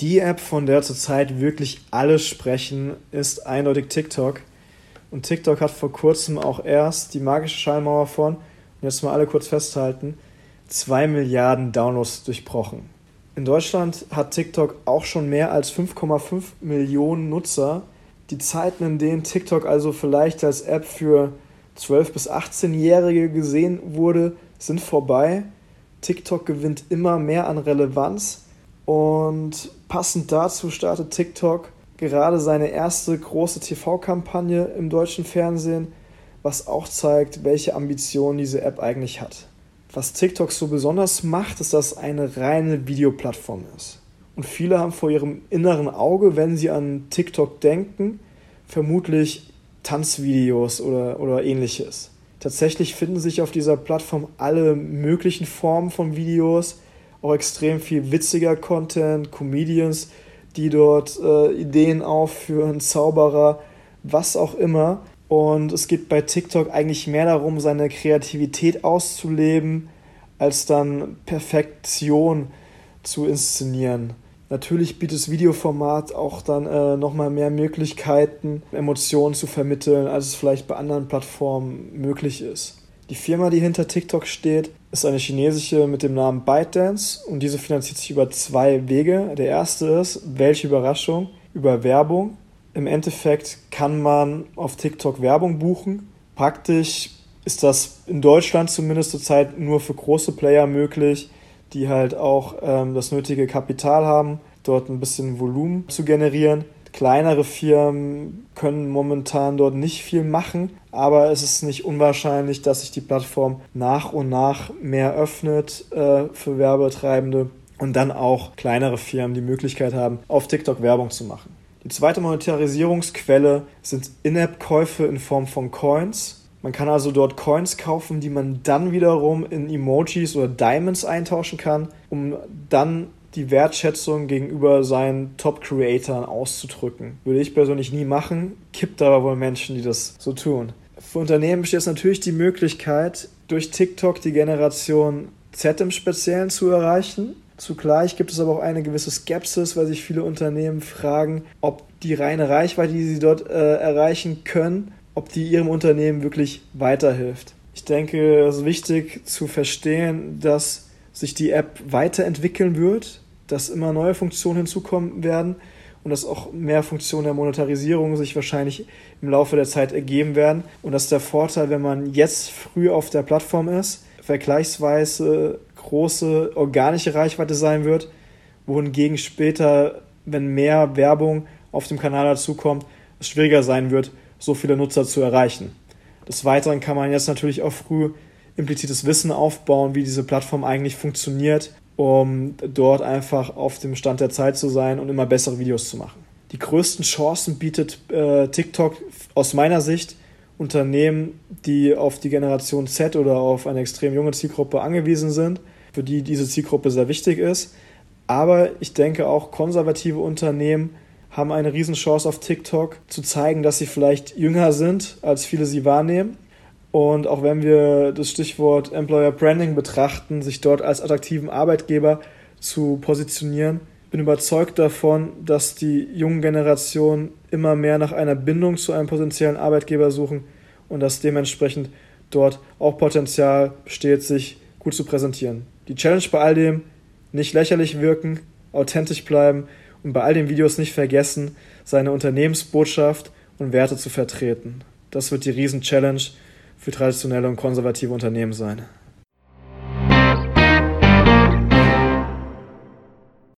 Die App, von der zurzeit wirklich alle sprechen, ist eindeutig TikTok. Und TikTok hat vor kurzem auch erst die magische Schallmauer von, und jetzt mal alle kurz festhalten, 2 Milliarden Downloads durchbrochen. In Deutschland hat TikTok auch schon mehr als 5,5 Millionen Nutzer. Die Zeiten, in denen TikTok also vielleicht als App für 12- bis 18-Jährige gesehen wurde, sind vorbei. TikTok gewinnt immer mehr an Relevanz und passend dazu startet TikTok gerade seine erste große TV-Kampagne im deutschen Fernsehen, was auch zeigt, welche Ambitionen diese App eigentlich hat. Was TikTok so besonders macht, ist, dass es eine reine Videoplattform ist. Und viele haben vor ihrem inneren Auge, wenn sie an TikTok denken, vermutlich Tanzvideos oder, oder ähnliches. Tatsächlich finden sich auf dieser Plattform alle möglichen Formen von Videos, auch extrem viel witziger Content, Comedians, die dort äh, Ideen aufführen, Zauberer, was auch immer. Und es geht bei TikTok eigentlich mehr darum, seine Kreativität auszuleben, als dann Perfektion zu inszenieren. Natürlich bietet das Videoformat auch dann äh, nochmal mehr Möglichkeiten, Emotionen zu vermitteln, als es vielleicht bei anderen Plattformen möglich ist. Die Firma, die hinter TikTok steht, ist eine chinesische mit dem Namen ByteDance und diese finanziert sich über zwei Wege. Der erste ist, welche Überraschung, über Werbung. Im Endeffekt kann man auf TikTok Werbung buchen. Praktisch ist das in Deutschland zumindest zurzeit nur für große Player möglich, die halt auch ähm, das nötige Kapital haben, dort ein bisschen Volumen zu generieren. Kleinere Firmen können momentan dort nicht viel machen, aber es ist nicht unwahrscheinlich, dass sich die Plattform nach und nach mehr öffnet äh, für Werbetreibende und dann auch kleinere Firmen die Möglichkeit haben, auf TikTok Werbung zu machen. Die zweite Monetarisierungsquelle sind In-App-Käufe in Form von Coins. Man kann also dort Coins kaufen, die man dann wiederum in Emojis oder Diamonds eintauschen kann, um dann die Wertschätzung gegenüber seinen Top-Creatoren auszudrücken. Würde ich persönlich nie machen, gibt aber wohl Menschen, die das so tun. Für Unternehmen besteht es natürlich die Möglichkeit, durch TikTok die Generation Z im Speziellen zu erreichen. Zugleich gibt es aber auch eine gewisse Skepsis, weil sich viele Unternehmen fragen, ob die reine Reichweite, die sie dort äh, erreichen können, ob die ihrem Unternehmen wirklich weiterhilft. Ich denke, es ist wichtig zu verstehen, dass sich die App weiterentwickeln wird, dass immer neue Funktionen hinzukommen werden und dass auch mehr Funktionen der Monetarisierung sich wahrscheinlich im Laufe der Zeit ergeben werden. Und dass der Vorteil, wenn man jetzt früh auf der Plattform ist, vergleichsweise große organische Reichweite sein wird, wohingegen später, wenn mehr Werbung auf dem Kanal dazukommt, es schwieriger sein wird, so viele Nutzer zu erreichen. Des Weiteren kann man jetzt natürlich auch früh implizites Wissen aufbauen, wie diese Plattform eigentlich funktioniert um dort einfach auf dem Stand der Zeit zu sein und immer bessere Videos zu machen. Die größten Chancen bietet äh, TikTok aus meiner Sicht Unternehmen, die auf die Generation Z oder auf eine extrem junge Zielgruppe angewiesen sind, für die diese Zielgruppe sehr wichtig ist. Aber ich denke auch konservative Unternehmen haben eine Riesenchance auf TikTok zu zeigen, dass sie vielleicht jünger sind, als viele sie wahrnehmen und auch wenn wir das Stichwort Employer Branding betrachten, sich dort als attraktiven Arbeitgeber zu positionieren, bin überzeugt davon, dass die jungen Generationen immer mehr nach einer Bindung zu einem potenziellen Arbeitgeber suchen und dass dementsprechend dort auch Potenzial besteht, sich gut zu präsentieren. Die Challenge bei all dem, nicht lächerlich wirken, authentisch bleiben und bei all den Videos nicht vergessen, seine Unternehmensbotschaft und Werte zu vertreten. Das wird die Riesen-Challenge für traditionelle und konservative Unternehmen sein.